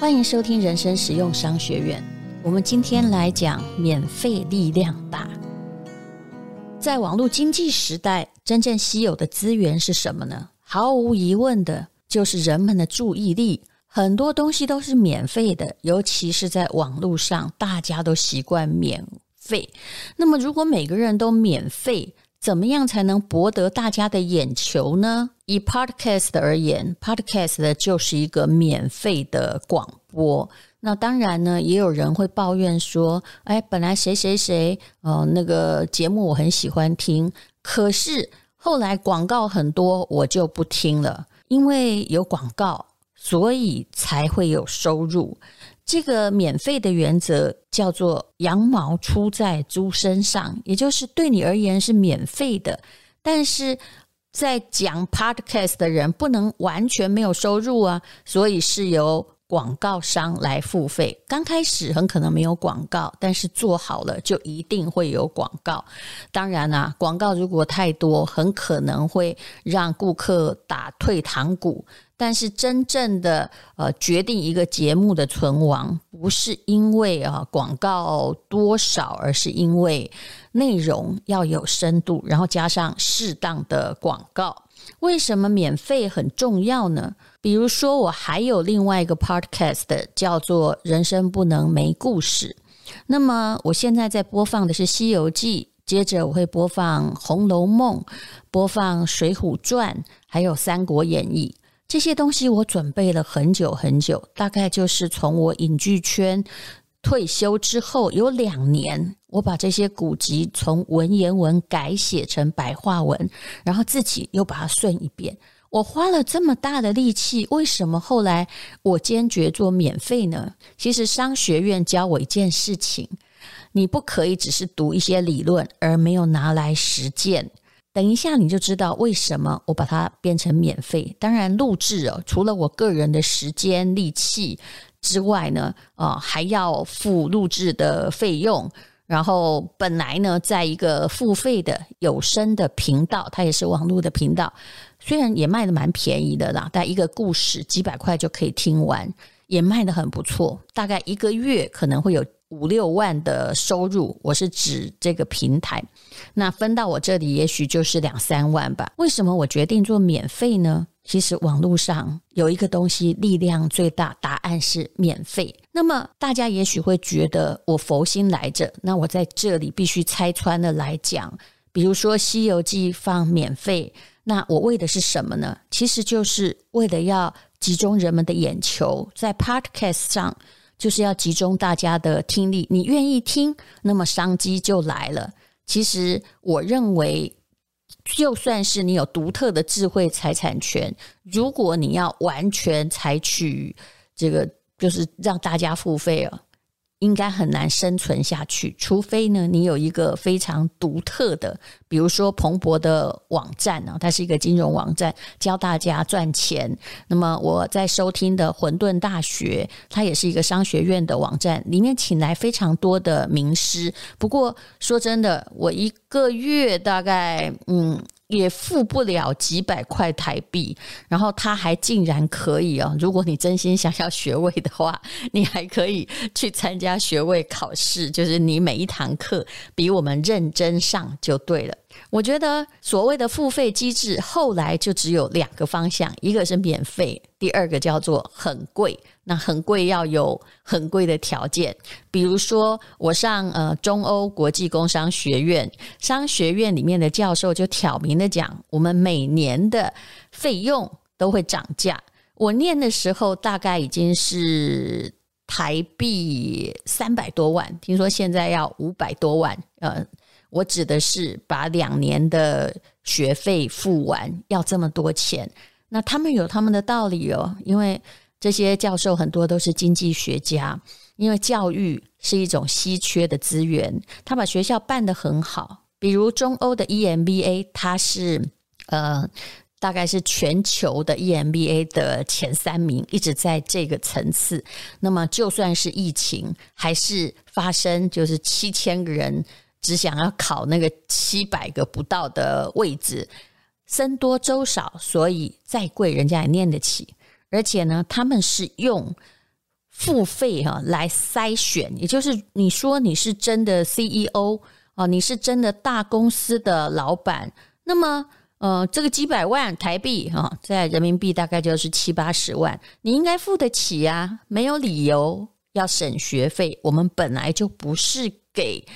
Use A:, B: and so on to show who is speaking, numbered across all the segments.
A: 欢迎收听人生实用商学院。我们今天来讲免费力量大。在网络经济时代，真正稀有的资源是什么呢？毫无疑问的，就是人们的注意力。很多东西都是免费的，尤其是在网络上，大家都习惯免费。那么，如果每个人都免费，怎么样才能博得大家的眼球呢？以 Podcast 而言，Podcast 就是一个免费的广播。那当然呢，也有人会抱怨说：“哎，本来谁谁谁，呃，那个节目我很喜欢听，可是后来广告很多，我就不听了，因为有广告，所以才会有收入。”这个免费的原则叫做“羊毛出在猪身上”，也就是对你而言是免费的，但是在讲 Podcast 的人不能完全没有收入啊，所以是由广告商来付费。刚开始很可能没有广告，但是做好了就一定会有广告。当然啊，广告如果太多，很可能会让顾客打退堂鼓。但是真正的呃决定一个节目的存亡，不是因为啊广告多少，而是因为内容要有深度，然后加上适当的广告。为什么免费很重要呢？比如说，我还有另外一个 podcast 叫做《人生不能没故事》，那么我现在在播放的是《西游记》，接着我会播放《红楼梦》，播放《水浒传》，还有《三国演义》。这些东西我准备了很久很久，大概就是从我影剧圈退休之后有两年，我把这些古籍从文言文改写成白话文，然后自己又把它顺一遍。我花了这么大的力气，为什么后来我坚决做免费呢？其实商学院教我一件事情，你不可以只是读一些理论而没有拿来实践。等一下，你就知道为什么我把它变成免费。当然，录制哦，除了我个人的时间力气之外呢，啊，还要付录制的费用。然后，本来呢，在一个付费的有声的频道，它也是网络的频道，虽然也卖的蛮便宜的啦，但一个故事几百块就可以听完，也卖的很不错。大概一个月可能会有。五六万的收入，我是指这个平台，那分到我这里也许就是两三万吧。为什么我决定做免费呢？其实网络上有一个东西力量最大，答案是免费。那么大家也许会觉得我佛心来着，那我在这里必须拆穿的来讲，比如说《西游记》放免费，那我为的是什么呢？其实就是为了要集中人们的眼球，在 Podcast 上。就是要集中大家的听力，你愿意听，那么商机就来了。其实我认为，就算是你有独特的智慧财产权，如果你要完全采取这个，就是让大家付费了。应该很难生存下去，除非呢，你有一个非常独特的，比如说彭博的网站啊，它是一个金融网站，教大家赚钱。那么我在收听的混沌大学，它也是一个商学院的网站，里面请来非常多的名师。不过说真的，我一个月大概嗯。也付不了几百块台币，然后他还竟然可以哦！如果你真心想要学位的话，你还可以去参加学位考试，就是你每一堂课比我们认真上就对了。我觉得所谓的付费机制，后来就只有两个方向，一个是免费，第二个叫做很贵。那很贵要有很贵的条件，比如说我上呃中欧国际工商学院，商学院里面的教授就挑明的讲，我们每年的费用都会涨价。我念的时候大概已经是台币三百多万，听说现在要五百多万，呃。我指的是把两年的学费付完，要这么多钱。那他们有他们的道理哦，因为这些教授很多都是经济学家，因为教育是一种稀缺的资源，他把学校办得很好。比如中欧的 EMBA，它是呃大概是全球的 EMBA 的前三名，一直在这个层次。那么就算是疫情，还是发生就是七千个人。只想要考那个七百个不到的位置，僧多粥少，所以再贵人家也念得起。而且呢，他们是用付费哈来筛选，也就是你说你是真的 CEO 啊，你是真的大公司的老板，那么呃，这个几百万台币哈，在人民币大概就是七八十万，你应该付得起呀，没有理由要省学费。我们本来就不是给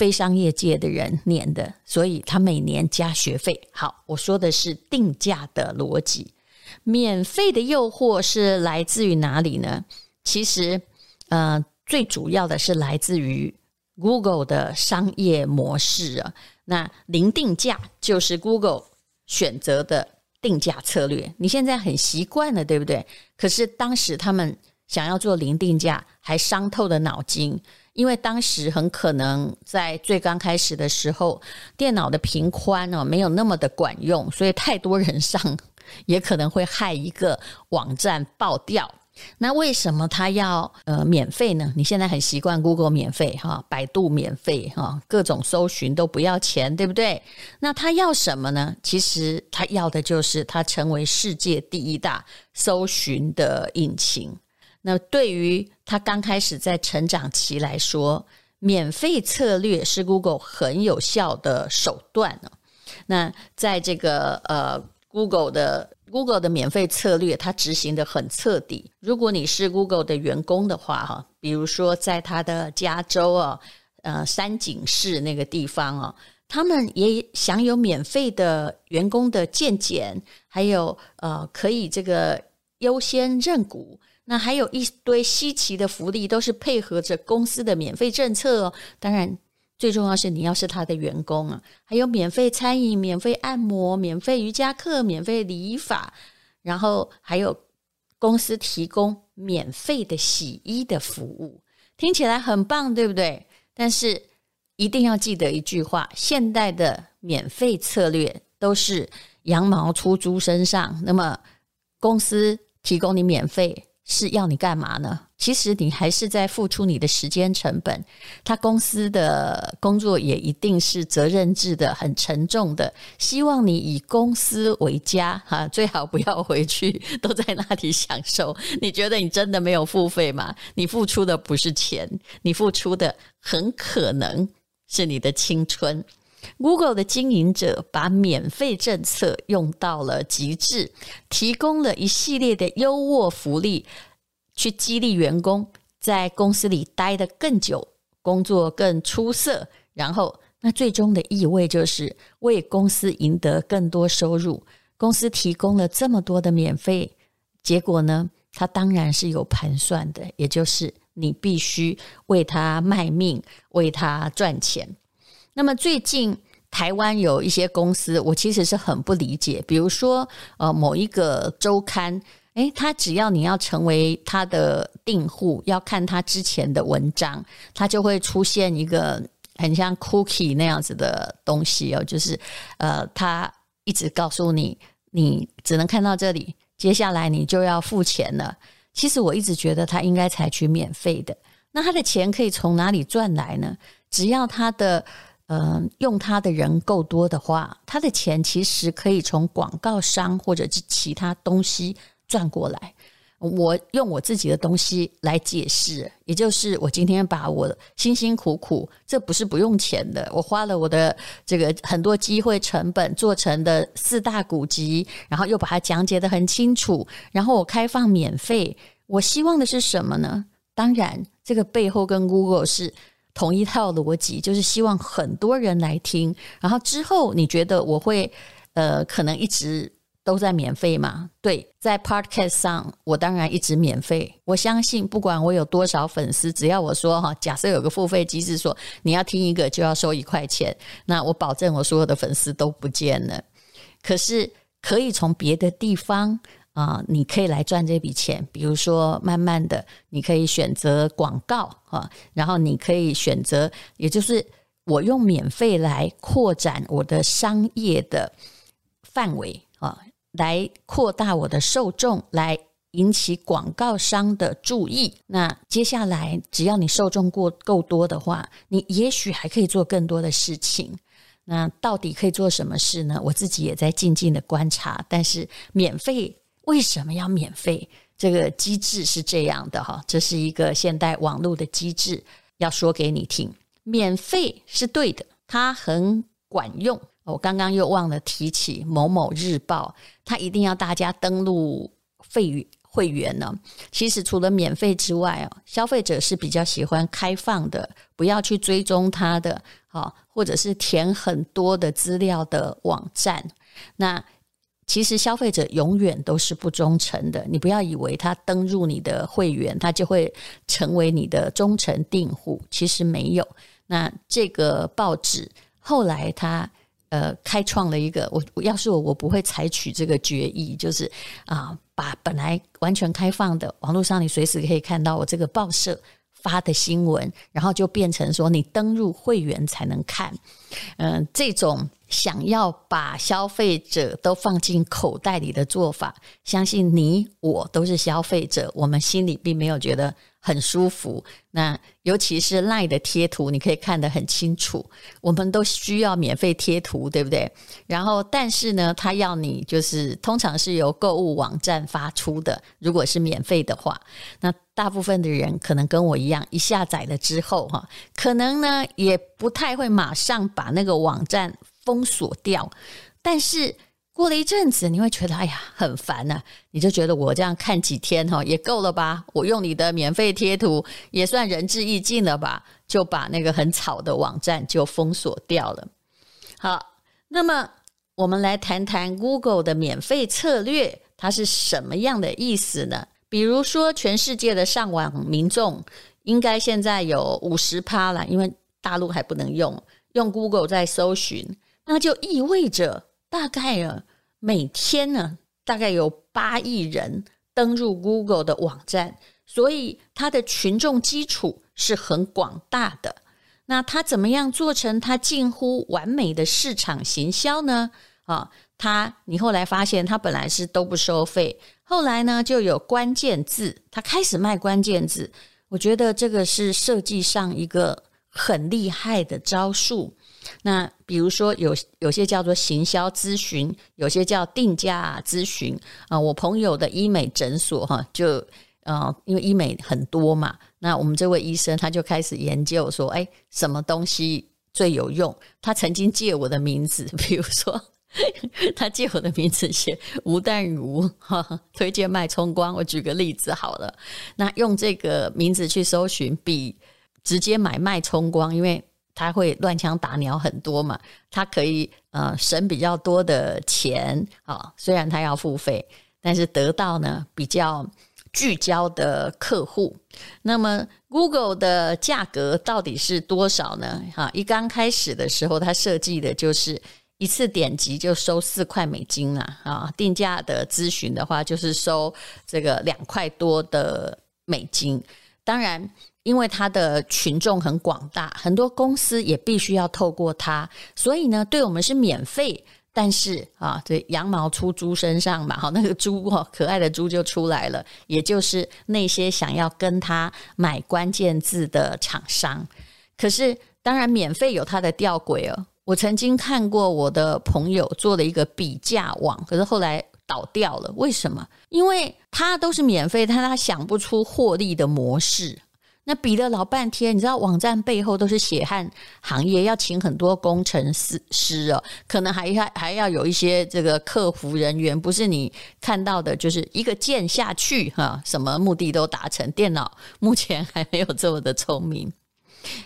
A: 非商业界的人念的，所以他每年加学费。好，我说的是定价的逻辑。免费的诱惑是来自于哪里呢？其实，呃，最主要的是来自于 Google 的商业模式啊。那零定价就是 Google 选择的定价策略。你现在很习惯了，对不对？可是当时他们想要做零定价，还伤透了脑筋，因为当时很可能在最刚开始的时候，电脑的频宽哦没有那么的管用，所以太多人上。也可能会害一个网站爆掉。那为什么他要呃免费呢？你现在很习惯 Google 免费哈，百度免费哈，各种搜寻都不要钱，对不对？那他要什么呢？其实他要的就是他成为世界第一大搜寻的引擎。那对于他刚开始在成长期来说，免费策略是 Google 很有效的手段呢。那在这个呃。Google 的 Google 的免费策略，它执行得很彻底。如果你是 Google 的员工的话，哈，比如说在他的加州啊，呃，山景市那个地方啊，他们也享有免费的员工的健检，还有呃，可以这个优先认股。那还有一堆稀奇的福利，都是配合着公司的免费政策哦。当然。最重要是你要是他的员工啊，还有免费餐饮、免费按摩、免费瑜伽课、免费理发，然后还有公司提供免费的洗衣的服务，听起来很棒，对不对？但是一定要记得一句话：现代的免费策略都是羊毛出猪身上，那么公司提供你免费。是要你干嘛呢？其实你还是在付出你的时间成本。他公司的工作也一定是责任制的，很沉重的。希望你以公司为家，哈，最好不要回去，都在那里享受。你觉得你真的没有付费吗？你付出的不是钱，你付出的很可能是你的青春。Google 的经营者把免费政策用到了极致，提供了一系列的优渥福利，去激励员工在公司里待得更久，工作更出色。然后，那最终的意味就是为公司赢得更多收入。公司提供了这么多的免费，结果呢？它当然是有盘算的，也就是你必须为它卖命，为它赚钱。那么最近台湾有一些公司，我其实是很不理解。比如说，呃，某一个周刊，诶，他只要你要成为他的订户，要看他之前的文章，他就会出现一个很像 cookie 那样子的东西哦，就是呃，他一直告诉你，你只能看到这里，接下来你就要付钱了。其实我一直觉得他应该采取免费的。那他的钱可以从哪里赚来呢？只要他的呃，用他的人够多的话，他的钱其实可以从广告商或者是其他东西赚过来。我用我自己的东西来解释，也就是我今天把我辛辛苦苦，这不是不用钱的，我花了我的这个很多机会成本做成的四大古籍，然后又把它讲解得很清楚，然后我开放免费。我希望的是什么呢？当然，这个背后跟 Google 是。同一套逻辑，就是希望很多人来听，然后之后你觉得我会呃可能一直都在免费吗？对，在 Podcast 上我当然一直免费。我相信不管我有多少粉丝，只要我说哈，假设有个付费机制说你要听一个就要收一块钱，那我保证我所有的粉丝都不见了。可是可以从别的地方。啊，你可以来赚这笔钱，比如说，慢慢的，你可以选择广告啊，然后你可以选择，也就是我用免费来扩展我的商业的范围啊，来扩大我的受众，来引起广告商的注意。那接下来，只要你受众过够多的话，你也许还可以做更多的事情。那到底可以做什么事呢？我自己也在静静的观察，但是免费。为什么要免费？这个机制是这样的哈，这是一个现代网络的机制，要说给你听，免费是对的，它很管用。我刚刚又忘了提起某某日报，它一定要大家登录费会员呢。其实除了免费之外哦，消费者是比较喜欢开放的，不要去追踪它的，好，或者是填很多的资料的网站。那其实消费者永远都是不忠诚的，你不要以为他登入你的会员，他就会成为你的忠诚订户，其实没有。那这个报纸后来他呃开创了一个，我要是我，我不会采取这个决议，就是啊，把本来完全开放的网络上你随时可以看到我这个报社发的新闻，然后就变成说你登入会员才能看，嗯、这种。想要把消费者都放进口袋里的做法，相信你我都是消费者，我们心里并没有觉得很舒服。那尤其是 LINE 的贴图，你可以看得很清楚。我们都需要免费贴图，对不对？然后，但是呢，他要你就是通常是由购物网站发出的。如果是免费的话，那大部分的人可能跟我一样，一下载了之后，哈，可能呢也不太会马上把那个网站封锁掉。但是过了一阵子，你会觉得哎呀很烦呐，你就觉得我这样看几天哈也够了吧？我用你的免费贴图也算仁至义尽了吧？就把那个很吵的网站就封锁掉了。好，那么我们来谈谈 Google 的免费策略，它是什么样的意思呢？比如说，全世界的上网民众应该现在有五十趴了，因为大陆还不能用用 Google 在搜寻，那就意味着。大概啊，每天呢，大概有八亿人登入 Google 的网站，所以它的群众基础是很广大的。那它怎么样做成它近乎完美的市场行销呢？啊，它你后来发现它本来是都不收费，后来呢就有关键字，它开始卖关键字。我觉得这个是设计上一个很厉害的招数。那比如说有有些叫做行销咨询，有些叫定价咨询啊。我朋友的医美诊所哈，就呃，因为医美很多嘛，那我们这位医生他就开始研究说，哎，什么东西最有用？他曾经借我的名字，比如说他借我的名字写吴淡如哈，推荐脉冲光。我举个例子好了，那用这个名字去搜寻，比直接买脉冲光，因为。他会乱枪打鸟很多嘛，他可以呃省比较多的钱啊、虽然他要付费，但是得到呢比较聚焦的客户。那么 Google 的价格到底是多少呢？哈、一刚开始的时候，他设计的就是一次点击就收四块美金啊，啊、定价的咨询的话就是收这个两块多的美金，当然。因为它的群众很广大，很多公司也必须要透过它，所以呢，对我们是免费。但是啊，这羊毛出猪身上嘛，好，那个猪哦，可爱的猪就出来了，也就是那些想要跟他买关键字的厂商。可是，当然免费有它的吊诡哦。我曾经看过我的朋友做了一个比价网，可是后来倒掉了。为什么？因为他都是免费，但他想不出获利的模式。那比了老半天，你知道网站背后都是血汗行业，要请很多工程师师哦，可能还还还要有一些这个客服人员，不是你看到的，就是一个键下去哈，什么目的都达成。电脑目前还没有这么的聪明，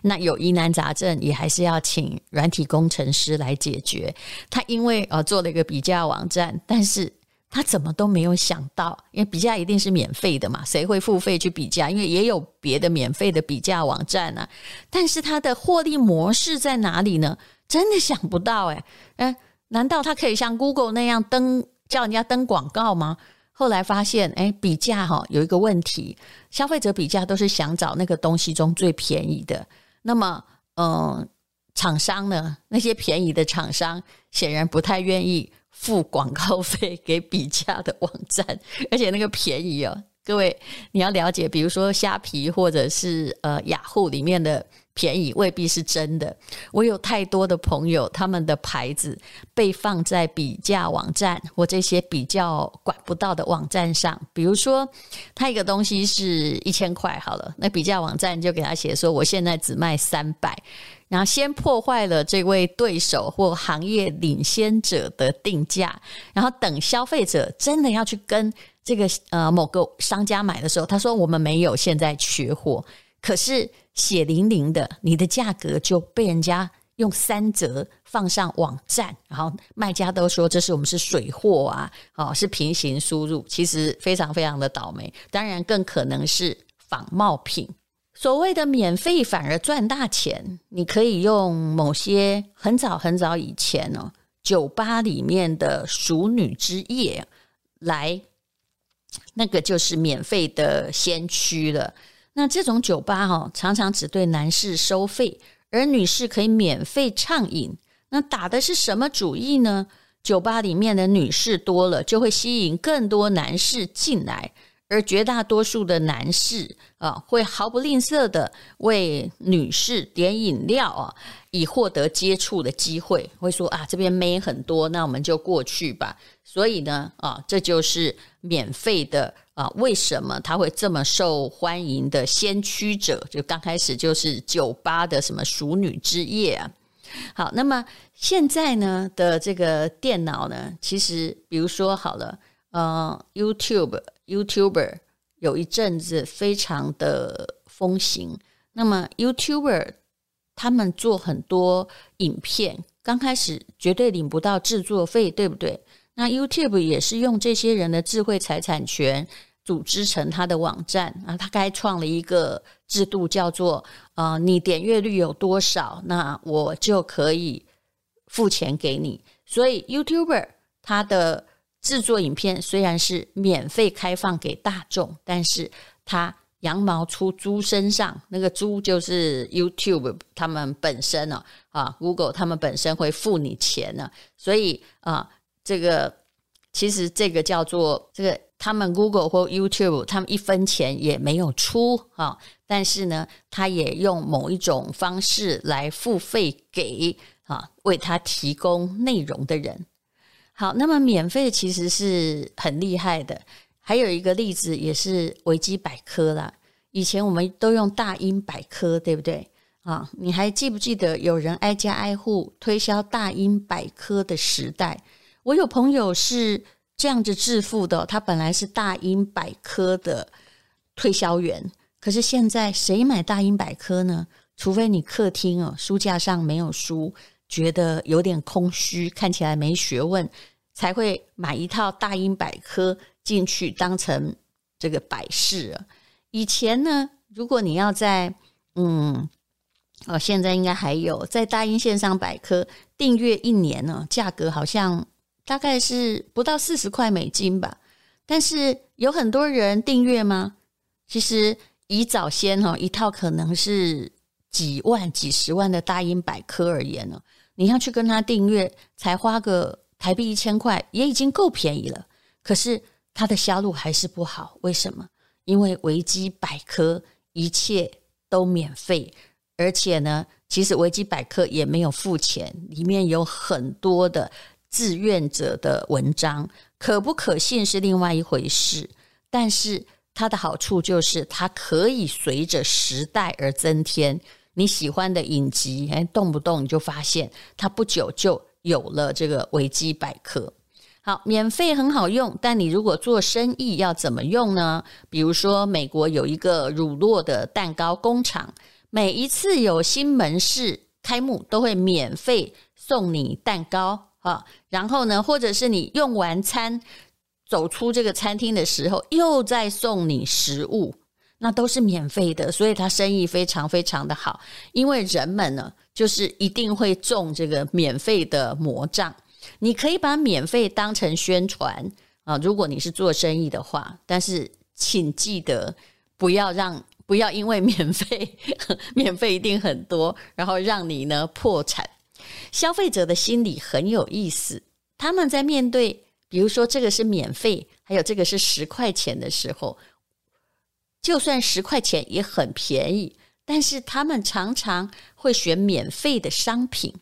A: 那有疑难杂症也还是要请软体工程师来解决。他因为呃做了一个比价网站，但是。他怎么都没有想到，因为比价一定是免费的嘛，谁会付费去比价？因为也有别的免费的比价网站啊。但是他的获利模式在哪里呢？真的想不到诶，诶，难道他可以像 Google 那样登叫人家登广告吗？后来发现，诶，比价哈有一个问题，消费者比价都是想找那个东西中最便宜的。那么，嗯，厂商呢，那些便宜的厂商显然不太愿意。付广告费给比价的网站，而且那个便宜哦，各位你要了解，比如说虾皮或者是呃雅虎里面的便宜未必是真的。我有太多的朋友，他们的牌子被放在比价网站或这些比较管不到的网站上。比如说，他一个东西是一千块，好了，那比价网站就给他写说，我现在只卖三百，然后先破坏了这位对手或行业领先者的定价，然后等消费者真的要去跟这个呃某个商家买的时候，他说我们没有，现在缺货。可是血淋淋的，你的价格就被人家用三折放上网站，然后卖家都说这是我们是水货啊，哦，是平行输入，其实非常非常的倒霉。当然更可能是仿冒品。所谓的免费反而赚大钱，你可以用某些很早很早以前哦，酒吧里面的熟女之夜来，那个就是免费的先驱了。那这种酒吧哈，常常只对男士收费，而女士可以免费畅饮。那打的是什么主意呢？酒吧里面的女士多了，就会吸引更多男士进来，而绝大多数的男士啊，会毫不吝啬的为女士点饮料啊，以获得接触的机会。会说啊，这边妹很多，那我们就过去吧。所以呢，啊，这就是免费的。啊，为什么他会这么受欢迎的先驱者？就刚开始就是酒吧的什么熟女之夜啊。好，那么现在呢的这个电脑呢，其实比如说好了，呃，YouTube、YouTuber 有一阵子非常的风行。那么 YouTuber 他们做很多影片，刚开始绝对领不到制作费，对不对？那 YouTube 也是用这些人的智慧财产权组织成他的网站啊，他开创了一个制度，叫做呃，你点阅率有多少，那我就可以付钱给你。所以 YouTuber 他的制作影片虽然是免费开放给大众，但是他羊毛出猪身上，那个猪就是 YouTube 他们本身呢啊，Google 他们本身会付你钱呢，所以啊。这个其实这个叫做这个，他们 Google 或 YouTube，他们一分钱也没有出啊，但是呢，他也用某一种方式来付费给啊为他提供内容的人。好，那么免费其实是很厉害的。还有一个例子也是维基百科啦，以前我们都用大英百科，对不对？啊，你还记不记得有人挨家挨户推销大英百科的时代？我有朋友是这样子致富的，他本来是大英百科的推销员，可是现在谁买大英百科呢？除非你客厅哦书架上没有书，觉得有点空虚，看起来没学问，才会买一套大英百科进去当成这个摆饰。以前呢，如果你要在嗯哦，现在应该还有在大英线上百科订阅一年呢，价格好像。大概是不到四十块美金吧，但是有很多人订阅吗？其实以早先哈一套可能是几万、几十万的大英百科而言呢，你要去跟他订阅，才花个台币一千块，也已经够便宜了。可是它的销路还是不好，为什么？因为维基百科一切都免费，而且呢，其实维基百科也没有付钱，里面有很多的。志愿者的文章可不可信是另外一回事，但是它的好处就是它可以随着时代而增添。你喜欢的影集，哎，动不动你就发现它不久就有了这个维基百科。好，免费很好用，但你如果做生意要怎么用呢？比如说，美国有一个乳酪的蛋糕工厂，每一次有新门市开幕，都会免费送你蛋糕。啊，然后呢，或者是你用完餐走出这个餐厅的时候，又再送你食物，那都是免费的，所以他生意非常非常的好。因为人们呢，就是一定会中这个免费的魔杖。你可以把免费当成宣传啊，如果你是做生意的话，但是请记得不要让不要因为免费 免费一定很多，然后让你呢破产。消费者的心理很有意思，他们在面对，比如说这个是免费，还有这个是十块钱的时候，就算十块钱也很便宜，但是他们常常会选免费的商品。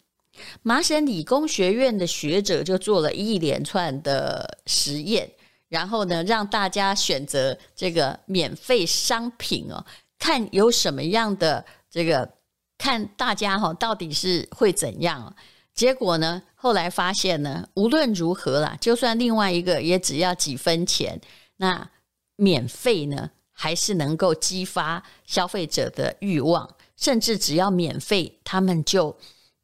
A: 麻省理工学院的学者就做了一连串的实验，然后呢，让大家选择这个免费商品哦，看有什么样的这个，看大家哈到底是会怎样。结果呢，后来发现呢，无论如何啦，就算另外一个也只要几分钱，那免费呢，还是能够激发消费者的欲望，甚至只要免费，他们就。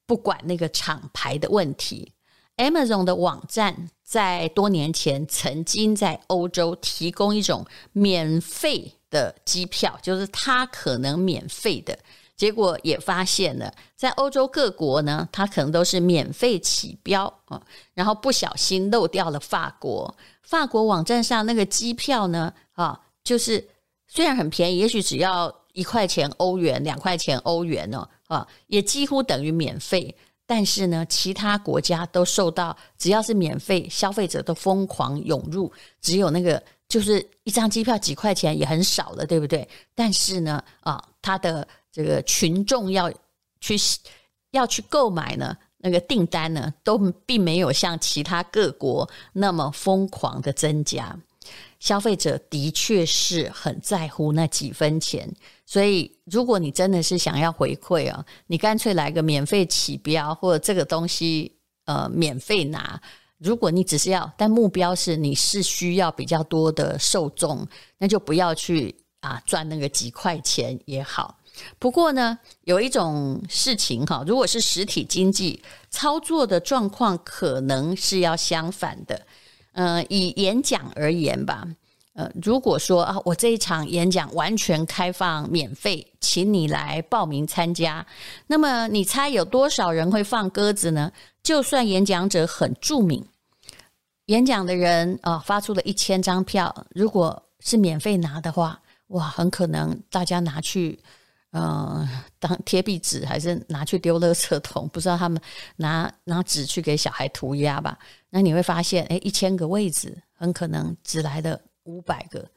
A: 不管那个厂牌的问题，Amazon 的网站在多年前曾经在欧洲提供一种免费的机票，就是它可能免费的，结果也发现了，在欧洲各国呢，它可能都是免费起标啊，然后不小心漏掉了法国，法国网站上那个机票呢，啊，就是虽然很便宜，也许只要一块钱欧元、两块钱欧元哦。啊，也几乎等于免费，但是呢，其他国家都受到，只要是免费，消费者都疯狂涌入，只有那个就是一张机票几块钱也很少了，对不对？但是呢，啊，他的这个群众要去要去购买呢，那个订单呢，都并没有像其他各国那么疯狂的增加。消费者的确是很在乎那几分钱，所以如果你真的是想要回馈啊，你干脆来个免费起标，或者这个东西呃免费拿。如果你只是要，但目标是你是需要比较多的受众，那就不要去啊赚那个几块钱也好。不过呢，有一种事情哈，如果是实体经济操作的状况，可能是要相反的。呃，以演讲而言吧，呃，如果说啊，我这一场演讲完全开放免费，请你来报名参加，那么你猜有多少人会放鸽子呢？就算演讲者很著名，演讲的人啊，发出了一千张票，如果是免费拿的话，哇，很可能大家拿去。嗯、当贴壁纸还是拿去丢垃圾桶？不知道他们拿拿纸去给小孩涂鸦吧？那你会发现，诶，一千个位置很可能只来了五百个。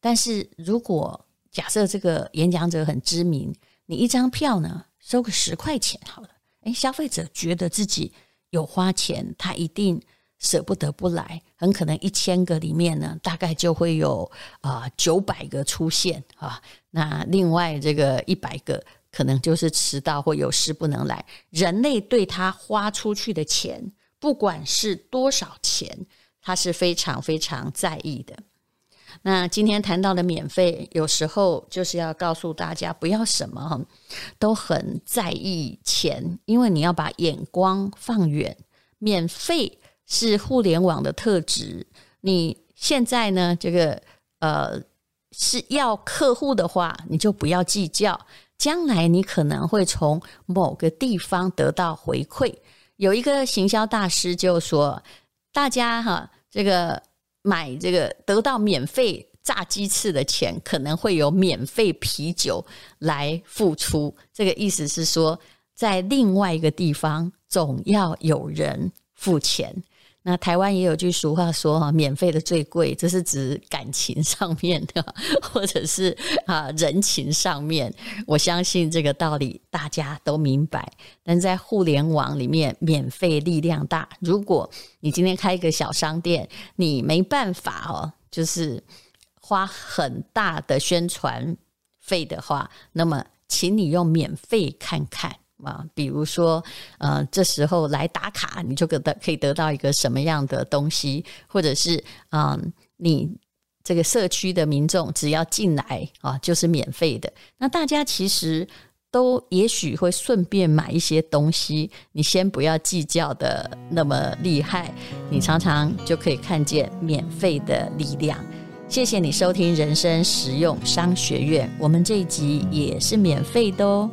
A: 但是如果假设这个演讲者很知名，你一张票呢收个十块钱好了，诶，消费者觉得自己有花钱，他一定。舍不得不来，很可能一千个里面呢，大概就会有啊九百个出现啊。那另外这个一百个可能就是迟到或有事不能来。人类对他花出去的钱，不管是多少钱，他是非常非常在意的。那今天谈到的免费，有时候就是要告诉大家，不要什么都很在意钱，因为你要把眼光放远，免费。是互联网的特质。你现在呢，这个呃是要客户的话，你就不要计较。将来你可能会从某个地方得到回馈。有一个行销大师就说：“大家哈，这个买这个得到免费炸鸡翅的钱，可能会有免费啤酒来付出。”这个意思是说，在另外一个地方总要有人付钱。那台湾也有句俗话说哈，免费的最贵，这是指感情上面的，或者是啊人情上面。我相信这个道理大家都明白。但在互联网里面，免费力量大。如果你今天开一个小商店，你没办法哦，就是花很大的宣传费的话，那么请你用免费看看。啊，比如说，呃，这时候来打卡，你就可得可以得到一个什么样的东西，或者是，嗯、你这个社区的民众只要进来啊，就是免费的。那大家其实都也许会顺便买一些东西，你先不要计较的那么厉害，你常常就可以看见免费的力量。谢谢你收听人生实用商学院，我们这一集也是免费的哦。